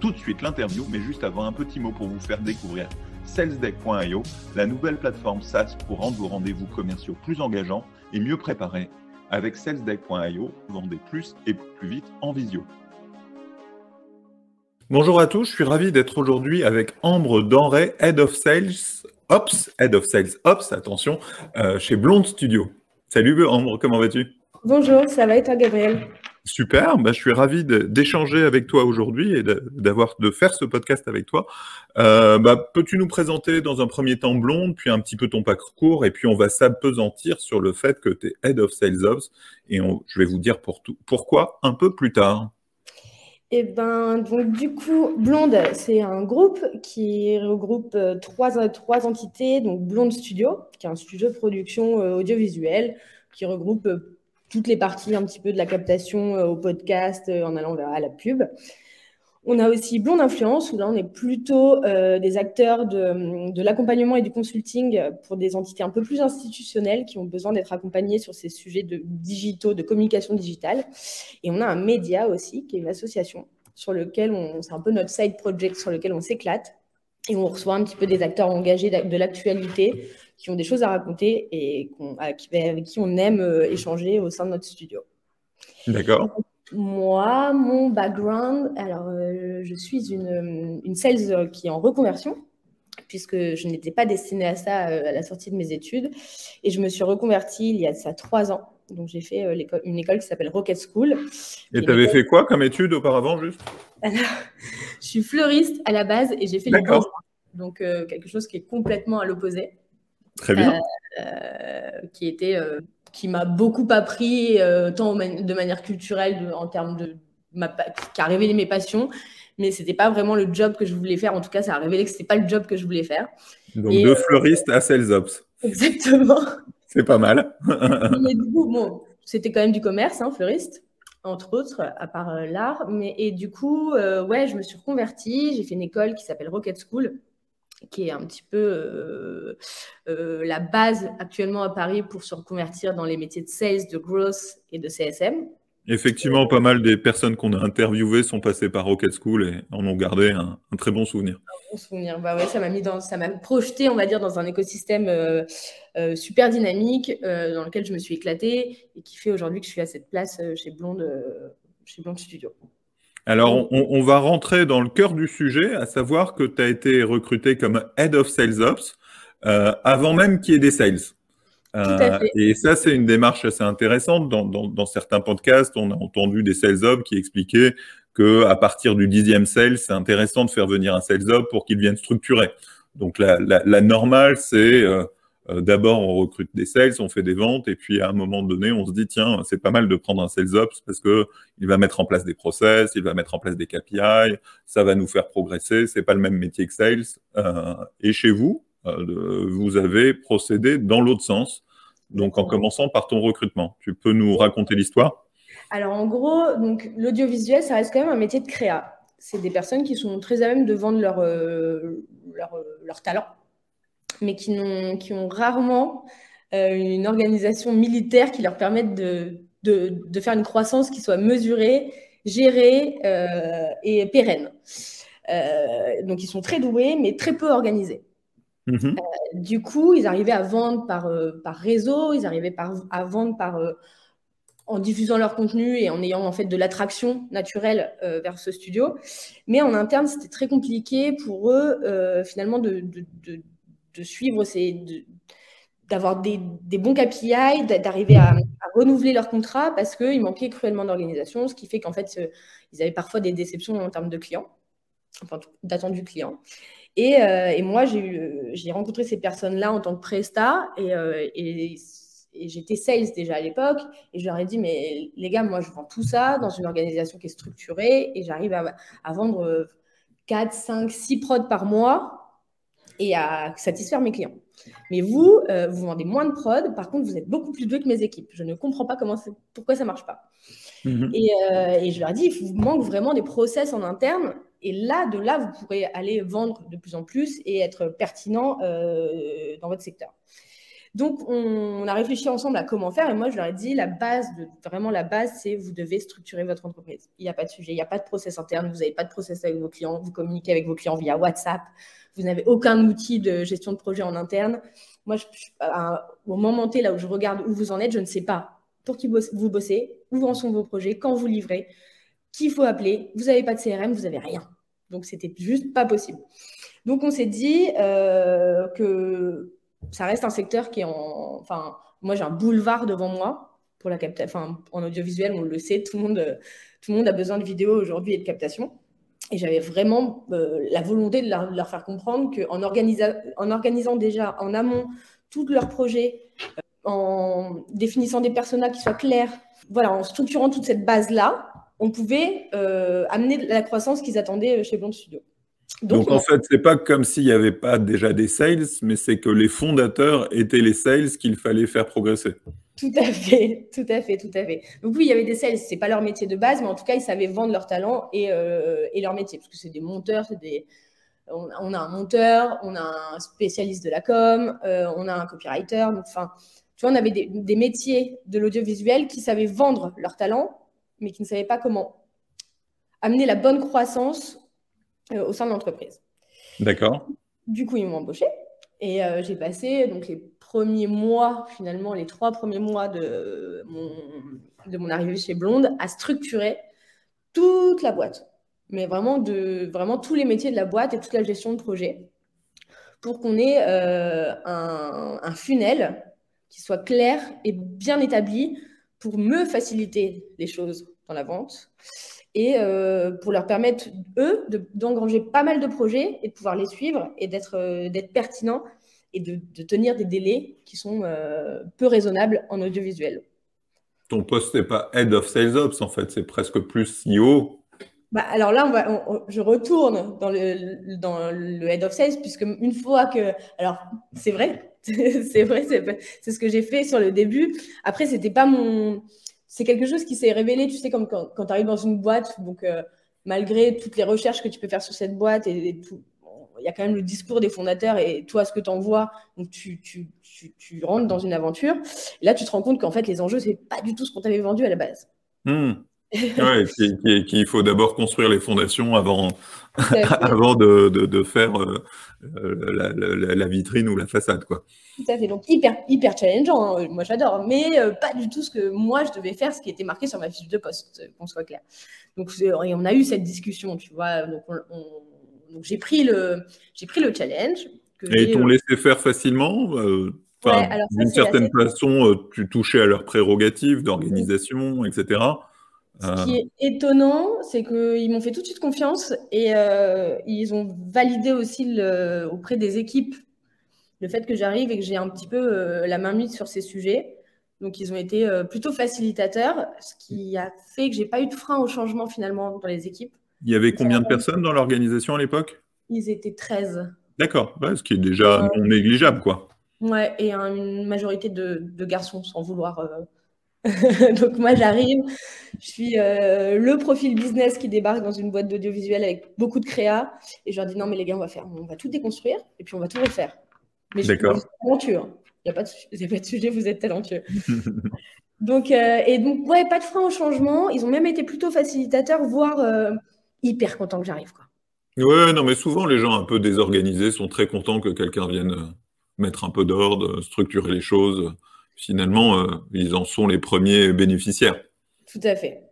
tout de suite l'interview, mais juste avant un petit mot pour vous faire découvrir salesdeck.io, la nouvelle plateforme SaaS pour rendre vos rendez-vous commerciaux plus engageants et mieux préparés. Avec salesdeck.io, vendez plus et plus vite en visio. Bonjour à tous, je suis ravi d'être aujourd'hui avec Ambre Denray, Head of Sales Ops, Head of Sales Ops, attention, euh, chez Blonde Studio. Salut Ambre, comment vas-tu? Bonjour, ça va et toi Gabriel? Super, bah, je suis ravi d'échanger avec toi aujourd'hui et d'avoir de, faire ce podcast avec toi. Euh, bah, Peux-tu nous présenter dans un premier temps Blonde, puis un petit peu ton parcours, et puis on va s'apesantir sur le fait que tu es Head of Sales Ops, et je vais vous dire pourquoi un peu plus tard. Eh ben, donc du coup, Blonde, c'est un groupe qui regroupe euh, trois, trois entités, donc Blonde Studio, qui est un studio de production euh, audiovisuelle, qui regroupe toutes les parties un petit peu de la captation euh, au podcast euh, en allant vers la pub. On a aussi Blonde Influence, où là, on est plutôt euh, des acteurs de, de l'accompagnement et du consulting pour des entités un peu plus institutionnelles qui ont besoin d'être accompagnées sur ces sujets de digitaux, de communication digitale. Et on a un média aussi, qui est une association, sur lequel on, c'est un peu notre side project sur lequel on s'éclate. Et on reçoit un petit peu des acteurs engagés de l'actualité qui ont des choses à raconter et avec qui on aime euh, échanger au sein de notre studio. D'accord. Moi, mon background, alors euh, je suis une, une sales qui est en reconversion, puisque je n'étais pas destinée à ça euh, à la sortie de mes études. Et je me suis reconvertie il y a ça trois ans. Donc j'ai fait une école qui s'appelle Rocket School. Et tu avais fait quoi comme étude auparavant juste? Je suis fleuriste à la base et j'ai fait les Donc quelque chose qui est complètement à l'opposé. Très bien. Euh, qui était, euh, qui m'a beaucoup appris, euh, tant de manière culturelle, en termes de, ma, qui a révélé mes passions, mais c'était pas vraiment le job que je voulais faire. En tout cas, ça a révélé que c'était pas le job que je voulais faire. Donc de fleuriste à sales ops. Exactement. C'est pas mal. mais du coup, bon, c'était quand même du commerce, hein, fleuriste entre autres, à part l'art. Mais et du coup, ouais, je me suis reconvertie. J'ai fait une école qui s'appelle Rocket School, qui est un petit peu euh, euh, la base actuellement à Paris pour se reconvertir dans les métiers de sales, de growth et de CSM. Effectivement, pas mal des personnes qu'on a interviewées sont passées par Rocket School et en ont gardé un, très bon souvenir. Un bon souvenir, bah ouais, ça m'a mis dans, ça m'a projeté, on va dire, dans un écosystème euh, super dynamique dans lequel je me suis éclatée et qui fait aujourd'hui que je suis à cette place chez Blonde, chez Blonde Studio. Alors, on, va rentrer dans le cœur du sujet, à savoir que tu as été recruté comme Head of Sales Ops euh, avant même qu'il y ait des sales. Euh, et ça, c'est une démarche assez intéressante. Dans, certains podcasts, on a entendu des sales ops qui expliquaient que à partir du dixième sales, c'est intéressant de faire venir un sales op pour qu'il vienne structurer. Donc la, normale, c'est euh, d'abord, on recrute des sales, on fait des ventes, et puis à un moment donné, on se dit tiens, c'est pas mal de prendre un sales ops parce que il va mettre en place des process, il va mettre en place des KPI, ça va nous faire progresser. C'est pas le même métier que sales. Euh, et chez vous, euh, vous avez procédé dans l'autre sens. Donc, en commençant par ton recrutement, tu peux nous raconter l'histoire? Alors, en gros, donc l'audiovisuel, ça reste quand même un métier de créa. C'est des personnes qui sont très à même de vendre leur, leur, leur talent mais qui, ont, qui ont rarement euh, une organisation militaire qui leur permette de, de, faire une croissance qui soit mesurée, gérée euh, et pérenne. Euh, donc, ils sont très doués, mais très peu organisés. Mhm. du coup, ils arrivaient à vendre par, par réseau, ils arrivaient par, à vendre par, en diffusant leur contenu et en ayant en fait de l'attraction naturelle vers ce studio. Mais en interne, c'était très compliqué pour eux finalement de, de suivre, c'est d'avoir des, bons KPI, d'arriver à, renouveler leur contrat parce qu'il manquait cruellement d'organisation, ce qui fait qu'en fait, ils avaient parfois des déceptions en termes de clients, enfin, d'attendus clients. Et, euh, et moi, j'ai rencontré ces personnes-là en tant que presta et, euh, et, j'étais sales déjà à l'époque et je leur ai dit, mais les gars, moi, je vends tout ça dans une organisation qui est structurée et j'arrive à, à, vendre 4, 5, 6 prods par mois et à satisfaire mes clients. Mais vous, euh, vous vendez moins de prod, par contre, vous êtes beaucoup plus doué que mes équipes. Je ne comprends pas comment pourquoi ça ne marche pas. Mhm. Euh, et, je leur dis, il vous manque vraiment des process en interne. Et là, de là, vous pourrez aller vendre de plus en plus et être pertinent euh, dans votre secteur. Donc, on, a réfléchi ensemble à comment faire. Et moi, je leur ai dit, la base, de, vraiment la base, c'est vous devez structurer votre entreprise. Il n'y a pas de sujet, il n'y a pas de process interne, vous n'avez pas de process avec vos clients, vous communiquez avec vos clients via WhatsApp, vous n'avez aucun outil de gestion de projet en interne. Moi, je, au moment T, là où je regarde où vous en êtes, je ne sais pas pour qui vous bossez, où en sont vos projets, quand vous livrez, qui faut appeler. Vous n'avez pas de CRM, vous n'avez rien. Donc, c'était juste pas possible. Donc, on s'est dit euh, que ça reste un secteur qui est en. Enfin, moi, j'ai un boulevard devant moi pour la captation. En audiovisuel, on le sait, tout le monde, a besoin de vidéos aujourd'hui et de captation. Et j'avais vraiment euh, la volonté de leur, faire comprendre qu'en en organisant déjà en amont tous leurs projets, euh, en définissant des personnages qui soient clairs, voilà, en structurant toute cette base-là, on pouvait euh, amener la croissance qu'ils attendaient chez Blond Studio. Donc, en fait, c'est pas comme s'il n'y avait pas déjà des sales, mais c'est que les fondateurs étaient les sales qu'il fallait faire progresser. Tout à fait, tout à fait, tout à fait. Donc oui, il y avait des sales, c'est pas leur métier de base, mais en tout cas, ils savaient vendre leur talent et, euh, et leur métier, parce que c'est des monteurs, c'est des... On, a un monteur, on a un spécialiste de la com, euh, on a un copywriter. enfin, tu vois, on avait des, des métiers de l'audiovisuel qui savaient vendre leur talent, mais qui ne savaient pas comment amener la bonne croissance euh, au sein de l'entreprise. D'accord. Du coup, ils m'ont embauché et euh, j'ai passé donc les premiers mois, finalement, les trois premiers mois de mon, de mon arrivée chez Blonde à structurer toute la boîte, mais vraiment, de, vraiment tous les métiers de la boîte et toute la gestion de projet pour qu'on ait euh, un, un funnel qui soit clair et bien établi pour me faciliter les choses dans la vente et euh, pour leur permettre, eux, d'engranger pas mal de projets et de pouvoir les suivre et d'être euh, d'être pertinents et de, de, tenir des délais qui sont euh, peu raisonnables en audiovisuel. Ton poste n'est pas Head of Sales Ops, en fait, c'est presque plus CEO. Bah, alors là, on va, je retourne dans le, dans le Head of Sales, puisque une fois que... Alors, c'est vrai, c'est vrai, c'est ce que j'ai fait sur le début. Après, c'était pas mon c'est quelque chose qui s'est révélé, tu sais, comme quand, tu arrives dans une boîte, donc euh, malgré toutes les recherches que tu peux faire sur cette boîte et, tout, il y a quand même le discours des fondateurs et toi, ce que tu envoies, donc tu, rentres dans une aventure. Là, tu te rends compte qu'en fait, les enjeux, c'est pas du tout ce qu'on t'avait vendu à la base. Hmm. Ouais, qu'il faut d'abord construire les fondations avant, avant de, de, faire euh, euh, la, vitrine ou la façade. Quoi. Tout à fait, donc hyper, hyper challengeant, hein. moi j'adore, mais euh, pas du tout ce que moi je devais faire, ce qui était marqué sur ma fiche de poste, qu'on soit clair. Donc on a eu cette discussion, tu vois, donc, j'ai pris, le, pris le challenge. Et ils t'ont laissé faire facilement D'une certaine façon, tu touchais à leurs prérogatives d'organisation, etc. Ce qui est étonnant, c'est qu'ils m'ont fait tout de suite confiance et euh, ils ont validé aussi auprès des équipes le fait que j'arrive et que j'ai un petit peu euh, la main mise sur ces sujets. Donc, ils ont été euh, plutôt facilitateurs, ce qui a fait que j'ai pas eu de frein au changement finalement dans les équipes. Il y avait combien de personnes dans l'organisation à l'époque? Ils étaient 13. D'accord, ce qui est déjà non négligeable, quoi. Ouais, et une majorité de, de garçons, sans vouloir Donc moi j'arrive, je suis euh, le profil business qui débarque dans une boîte d'audiovisuel avec beaucoup de créa et je leur dis non mais les gars on va faire, on va tout déconstruire et puis on va tout refaire. Mais je suis talentueux, hein. il n'y a, pas de sujet, vous êtes talentueux. donc euh, et donc ouais pas de frein au changement, ils ont même été plutôt facilitateurs, voire euh, hyper contents que j'arrive quoi. Ouais non mais souvent les gens un peu désorganisés sont très contents que quelqu'un vienne mettre un peu d'ordre, structurer les choses finalement, euh, ils en sont les premiers bénéficiaires. Tout à fait.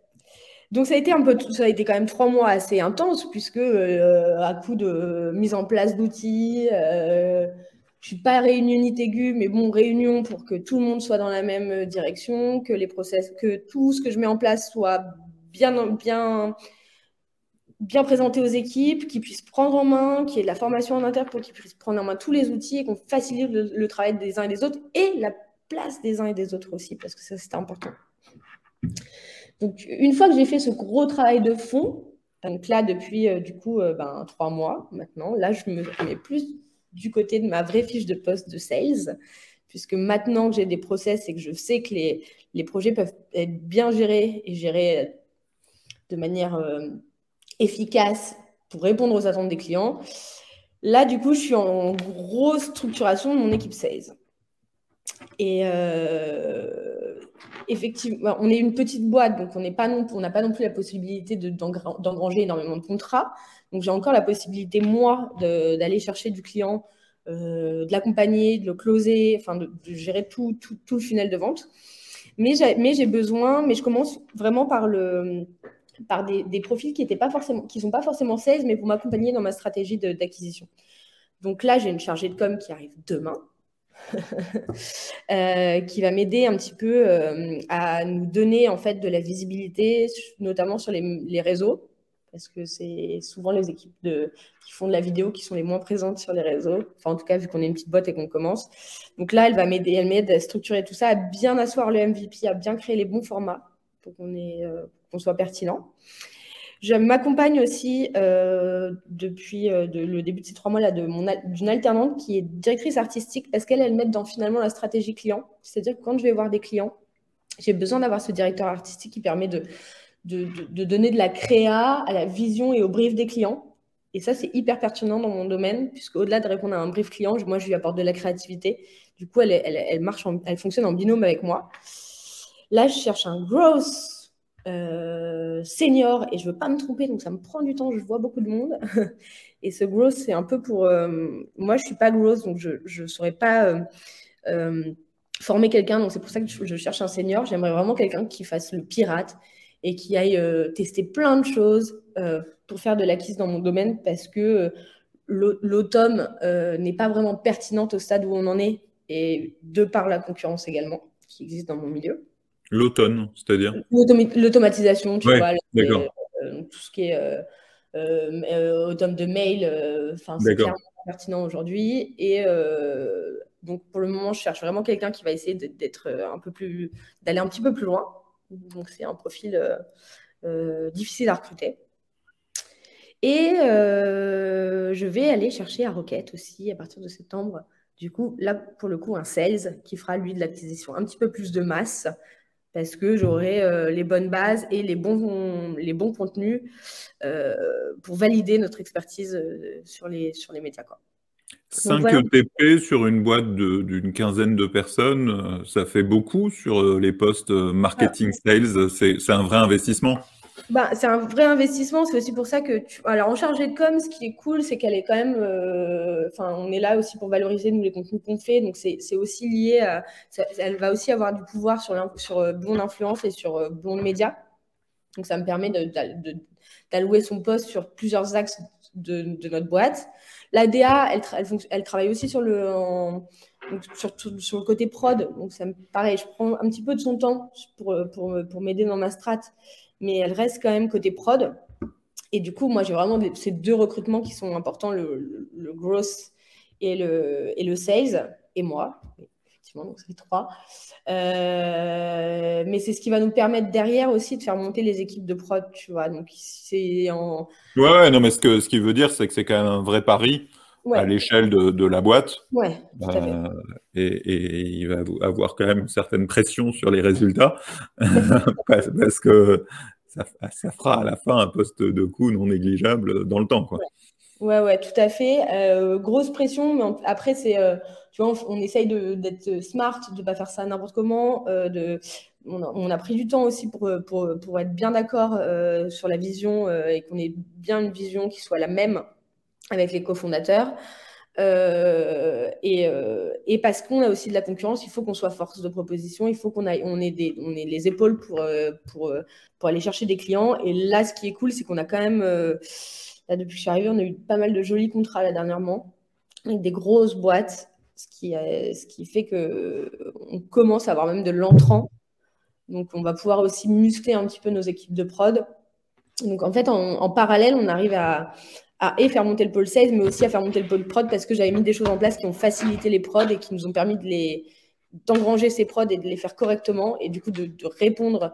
Donc ça a été un peu, ça a été quand même trois mois assez intenses puisque euh, à coup de mise en place d'outils, euh, je suis pas réunionite aiguë, mais bon réunion pour que tout le monde soit dans la même direction, que les process, que tout ce que je mets en place soit bien, bien, bien présenté aux équipes, qu'ils puissent prendre en main, qu'il y ait de la formation en interne pour qu'ils puissent prendre en main tous les outils et qu'on facilite le, le, travail des uns et des autres et la place des uns et des autres aussi, parce que ça, c'était important. Donc, une fois que j'ai fait ce gros travail de fond, donc là, depuis euh, du coup euh, ben, trois mois maintenant, là, je me mets plus du côté de ma vraie fiche de poste de sales, puisque maintenant que j'ai des process et que je sais que les, les projets peuvent être bien gérés et gérés de manière euh, efficace pour répondre aux attentes des clients, là, du coup, je suis en grosse structuration de mon équipe sales. Et euh, effectivement, on est une petite boîte, donc on n'a pas, non, plus la possibilité d'engranger énormément de contrats. Donc j'ai encore la possibilité, moi, d'aller chercher du client, euh, de l'accompagner, de le closer, enfin de, gérer tout, tout, tout, le funnel de vente. Mais j'ai besoin, mais je commence vraiment par, des, des profils qui ne sont pas forcément 16, mais pour m'accompagner dans ma stratégie d'acquisition. Donc là, j'ai une chargée de com qui arrive demain. Euh, qui va m'aider un petit peu euh, à nous donner en fait de la visibilité, notamment sur les, réseaux, parce que c'est souvent les équipes de, qui font de la vidéo qui sont les moins présentes sur les réseaux. Enfin, en tout cas, vu qu'on est une petite boîte et qu'on commence. Donc là, elle va m'aider, elle m'aide à structurer tout ça, à bien asseoir le MVP, à bien créer les bons formats pour qu'on euh, soit pertinent. Je m'accompagne aussi euh, depuis euh, le début de ces trois mois-là d'une alternante qui est directrice artistique parce qu'elle, elle met dans finalement la stratégie client? C'est-à-dire que quand je vais voir des clients, j'ai besoin d'avoir ce directeur artistique qui permet de, de, de, donner de la créa à la vision et au brief des clients. Et ça, c'est hyper pertinent dans mon domaine, puisque au-delà de répondre à un brief client, moi, je lui apporte de la créativité. Du coup, elle, elle, elle marche, elle fonctionne en binôme avec moi. Là, je cherche un growth euh, senior et je veux pas me tromper, donc ça me prend du temps. Je vois beaucoup de monde. et ce growth, c'est un peu pour. Euh, moi, je suis pas growth, donc je ne saurais pas euh, former quelqu'un. Donc c'est pour ça que je, cherche un senior. J'aimerais vraiment quelqu'un qui fasse le pirate et qui aille tester plein de choses pour faire de l'acquise dans mon domaine parce que l'automne n'est pas vraiment pertinente au stade où on en est et de par la concurrence également qui existe dans mon milieu. L'automne, c'est-à-dire L'automatisation, tu vois, euh, tout ce qui est euh, euh, automne de mail, enfin c'est clairement pertinent aujourd'hui. Et donc pour le moment, je cherche vraiment quelqu'un qui va essayer d'être un peu plus, d'aller un petit peu plus loin. Donc c'est un profil difficile à recruter. Et je vais aller chercher à Rocket aussi à partir de septembre. Du coup, là, pour le coup, un sales qui fera, lui, de l'acquisition un petit peu plus de masse, parce que j'aurai euh, les bonnes bases et les bons, les bons contenus euh, pour valider notre expertise euh, sur, les, sur les médias. Quoi. 5 ETP sur une boîte d'une quinzaine de personnes, ça fait beaucoup sur les postes marketing sales. C'est un vrai investissement. Bah, c'est un vrai investissement. C'est aussi pour ça que, tu... alors en chargée de com, ce qui est cool, c'est qu'elle est quand même, euh, enfin, on est là aussi pour valoriser nous les contenus qu'on fait. Donc c'est aussi lié à, elle va aussi avoir du pouvoir sur, sur euh, Blonde Influence et sur euh, Blonde Média. Donc ça me permet d'allouer son poste sur plusieurs axes de, de notre boîte. La DA, elle, elle, travaille aussi sur le, sur, sur, le côté prod. Donc ça me pareil, je prends un petit peu de son temps pour, pour, pour m'aider dans ma strat mais elle reste quand même côté prod. Et du coup, moi, j'ai vraiment ces deux recrutements qui sont importants, le, le, growth et le, et le sales, et moi. Effectivement, donc c'est trois. Euh, mais c'est ce qui va nous permettre derrière aussi de faire monter les équipes de prod, tu vois. Donc, c'est en. Ouais, non, mais ce, que, ce qui veut dire, c'est que c'est quand même un vrai pari. À l'échelle de, de, la boîte. Ouais, tout à fait. Euh, et, et, il va avoir quand même une certaine pression sur les résultats parce, que ça, ça, fera à la fin un poste de coût non négligeable dans le temps. Quoi. Ouais. ouais, tout à fait. Euh, grosse pression, mais après, c'est, euh, tu vois, on, essaye d'être smart, de ne pas faire ça n'importe comment. Euh, de, on a, on, a, pris du temps aussi pour, pour, pour être bien d'accord euh, sur la vision et qu'on ait bien une vision qui soit la même avec les cofondateurs. Euh, et, euh, et, parce qu'on a aussi de la concurrence, il faut qu'on soit force de proposition, il faut qu'on on ait, on ait les épaules pour, euh, pour, pour aller chercher des clients. Et là, ce qui est cool, c'est qu'on a quand même, là, depuis que je suis arrivée, on a eu pas mal de jolis contrats dernièrement, avec des grosses boîtes, ce qui, ce qui fait qu'on commence à avoir même de l'entrant. Donc, on va pouvoir aussi muscler un petit peu nos équipes de prod. Donc, en fait, en parallèle, on arrive à, à et faire monter le pôle 16, mais aussi à faire monter le pôle prod parce que j'avais mis des choses en place qui ont facilité les prods et qui nous ont permis de les d'engranger ces prods et de les faire correctement et du coup de, répondre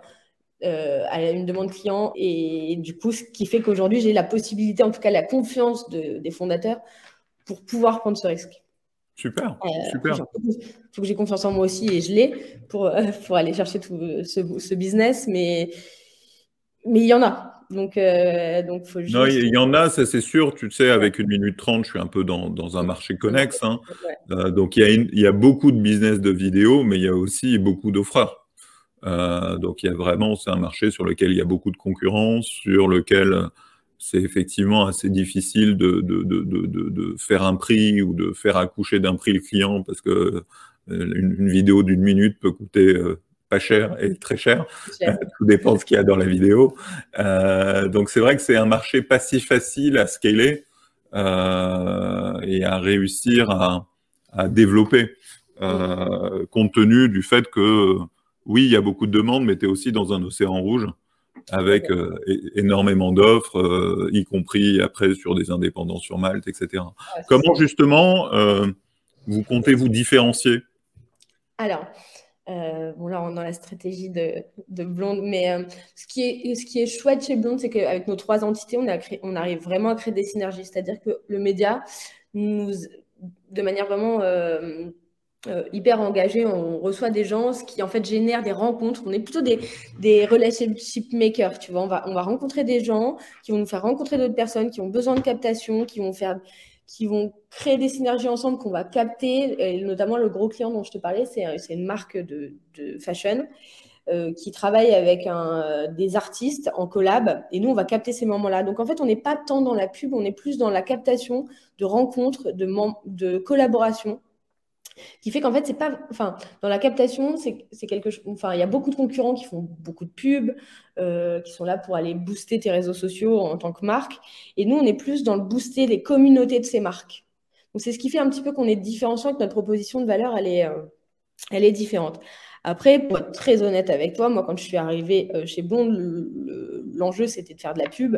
euh, à une demande client et du coup ce qui fait qu'aujourd'hui j'ai la possibilité, en tout cas la confiance des fondateurs pour pouvoir prendre ce risque. Super, super. Il faut que j'ai confiance en moi aussi et je l'ai pour, pour aller chercher tout ce, ce business, mais mais il y en a. Donc, euh, donc faut Non, il y en a, ça c'est sûr. Tu sais, avec une minute trente, je suis un peu dans, dans un marché connexe. Hein. Euh, donc, il y, a il y, a beaucoup de business de vidéo, mais il y a aussi beaucoup d'offreurs. Euh, donc, il y a vraiment, c'est un marché sur lequel il y a beaucoup de concurrence, sur lequel c'est effectivement assez difficile de, de, de, de, faire un prix ou de faire accoucher d'un prix le client parce que une, une vidéo d'une minute peut coûter pas cher et très cher. Tout dépend de ce qu'il y a dans la vidéo. Euh, donc c'est vrai que c'est un marché pas si facile à scaler euh, et à réussir à, à développer, euh, compte tenu du fait que oui, il y a beaucoup de demandes, mais tu es aussi dans un océan rouge avec énormément d'offres, y compris après sur des indépendants sur Malte, etc. Comment justement vous comptez vous différencier? Alors, euh, bon, là, on est dans la stratégie de, de Blonde, mais euh, ce, qui est, ce qui est chouette chez Blonde, c'est qu'avec nos trois entités, on, a créé, on arrive vraiment à créer des synergies. C'est-à-dire que le média, nous, de manière vraiment euh, hyper engagée, on reçoit des gens, ce qui en fait génère des rencontres. On est plutôt des, des relationship makers, tu vois. On va, on va rencontrer des gens qui vont nous faire rencontrer d'autres personnes qui ont besoin de captation, qui vont faire qui vont créer des synergies ensemble qu'on va capter. Et notamment, le gros client dont je te parlais, c'est une marque de, fashion euh, qui travaille avec des artistes en collab. Et nous, on va capter ces moments-là. Donc, en fait, on n'est pas tant dans la pub, on est plus dans la captation de rencontres, de, de collaboration qui fait qu'en fait, c'est pas. Enfin, dans la captation, c'est quelque chose. Enfin, il y a beaucoup de concurrents qui font beaucoup de pubs, euh, qui sont là pour aller booster tes réseaux sociaux en tant que marque. Et nous, on est plus dans le booster les communautés de ces marques. Donc, c'est ce qui fait un petit peu qu'on est différenciant, que notre proposition de valeur, elle est, euh, elle est différente. Après, pour être très honnête avec toi, moi, quand je suis arrivée euh, chez Bond, l'enjeu, c'était de faire de la pub.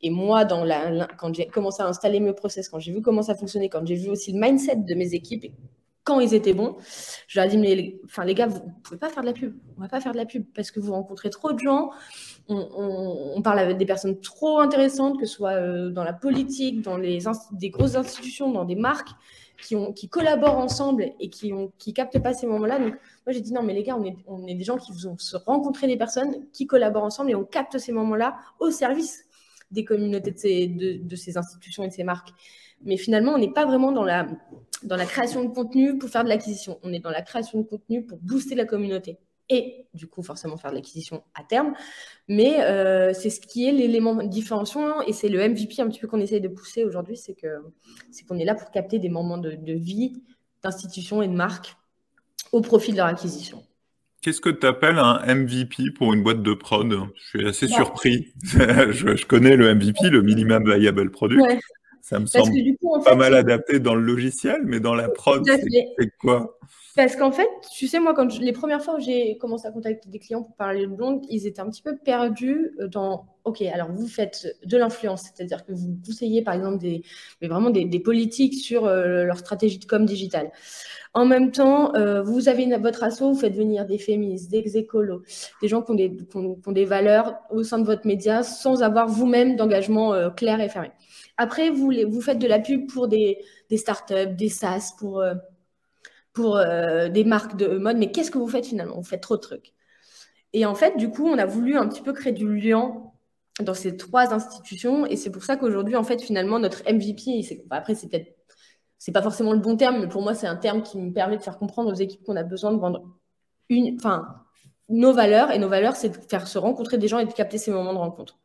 Et moi, dans la, quand j'ai commencé à installer mes process, quand j'ai vu comment ça fonctionnait, quand j'ai vu aussi le mindset de mes équipes quand ils étaient bons, je leur ai dit, mais les, enfin, les gars, vous ne pouvez pas faire de la pub. On ne va pas faire de la pub parce que vous rencontrez trop de gens. On, parle avec des personnes trop intéressantes, que ce soit euh, dans la politique, dans les des grosses institutions, dans des marques qui, collaborent ensemble et qui ne captent pas ces moments-là. Donc, moi, j'ai dit, non, mais les gars, on est, des gens qui vont se rencontrer des personnes qui collaborent ensemble et on capte ces moments-là au service des communautés de ces institutions et de ces marques. Mais finalement, on n'est pas vraiment dans la, dans la création de contenu pour faire de l'acquisition. On est dans la création de contenu pour booster la communauté. Et du coup, forcément, faire de l'acquisition à terme. Mais euh, c'est ce qui est l'élément différenciant et c'est le MVP un petit peu qu'on essaye de pousser aujourd'hui, c'est que c'est qu'on est là pour capter des moments de, vie d'institutions et de marques au profit de leur acquisition. Qu'est-ce que tu appelles un MVP pour une boîte de prod? Je suis assez surpris. je, connais le MVP, le Minimum Viable Product. Ça me semble pas mal adapté dans le logiciel, mais dans la prod, c'est quoi? Parce qu'en fait, tu sais, moi, quand les premières fois où j'ai commencé à contacter des clients pour parler de blonde, ils étaient un petit peu perdus euh, dans OK, alors vous faites de l'influence, c'est-à-dire que vous conseillez par exemple des, mais vraiment des, politiques sur euh, leur stratégie de com digital. En même temps, euh, vous avez votre asso, vous faites venir des féministes, des écolos, des gens qui ont des, qui ont des, valeurs au sein de votre média sans avoir vous-même d'engagement clair et fermé. Après, vous, faites de la pub pour des, startups, des SaaS, pour, euh, euh, des marques de mode. Mais qu'est-ce que vous faites finalement? Vous faites trop de trucs. Et en fait, du coup, on a voulu un petit peu créer du lien dans ces trois institutions. Et c'est pour ça qu'aujourd'hui, en fait, finalement, notre MVP, après, c'est peut-être, c'est pas forcément le bon terme, mais pour moi, c'est un terme qui me permet de faire comprendre aux équipes qu'on a besoin de vendre une, enfin, nos valeurs. Et nos valeurs, c'est de faire se rencontrer des gens et de capter ces moments de rencontre.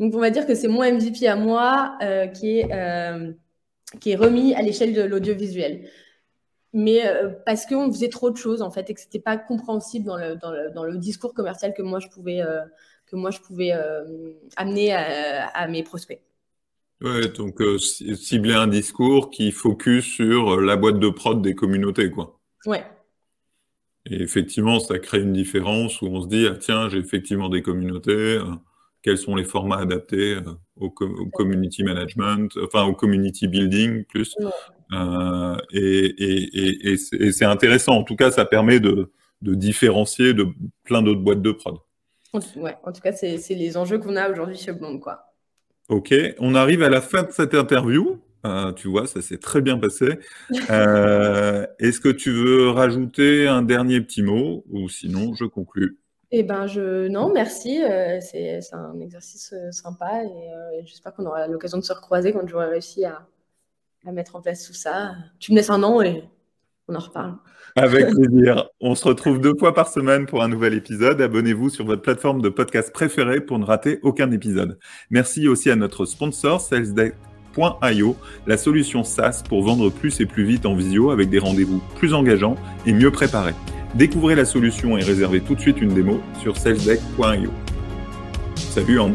Donc, on va dire que c'est mon MVP à moi euh, qui, est, euh, qui est remis à l'échelle de l'audiovisuel. Mais euh, parce qu'on faisait trop de choses, en fait, et que ce n'était pas compréhensible dans le, dans, le, dans le, discours commercial que moi, je pouvais, que moi, je pouvais amener à, à, mes prospects. Ouais, donc cibler un discours qui focus sur la boîte de prod des communautés, quoi. Ouais. Et effectivement, ça crée une différence où on se dit, ah, tiens, j'ai effectivement des communautés quels sont les formats adaptés euh, au, community management, enfin au community building plus. Euh, et, c'est intéressant. En tout cas, ça permet de, différencier de plein d'autres boîtes de prod. Ouais, en tout cas, c'est les enjeux qu'on a aujourd'hui chez Blonde, quoi. Ok, on arrive à la fin de cette interview. Euh, tu vois, ça s'est très bien passé. Euh, Est-ce que tu veux rajouter un dernier petit mot ou sinon je conclus Eh ben, je non, merci. Euh, c'est un exercice euh, sympa et euh, j'espère qu'on aura l'occasion de se recroiser quand j'aurai réussi à, à mettre en place tout ça. Tu me laisses un an et on en reparle. Avec plaisir. On se retrouve deux fois par semaine pour un nouvel épisode. Abonnez-vous sur votre plateforme de podcast préférée pour ne rater aucun épisode. Merci aussi à notre sponsor, SalesDeck.io, la solution SaaS pour vendre plus et plus vite en visio avec des rendez-vous plus engageants et mieux préparés. Découvrez la solution et réservez tout de suite une démo sur salesdeck.io. Salut Anne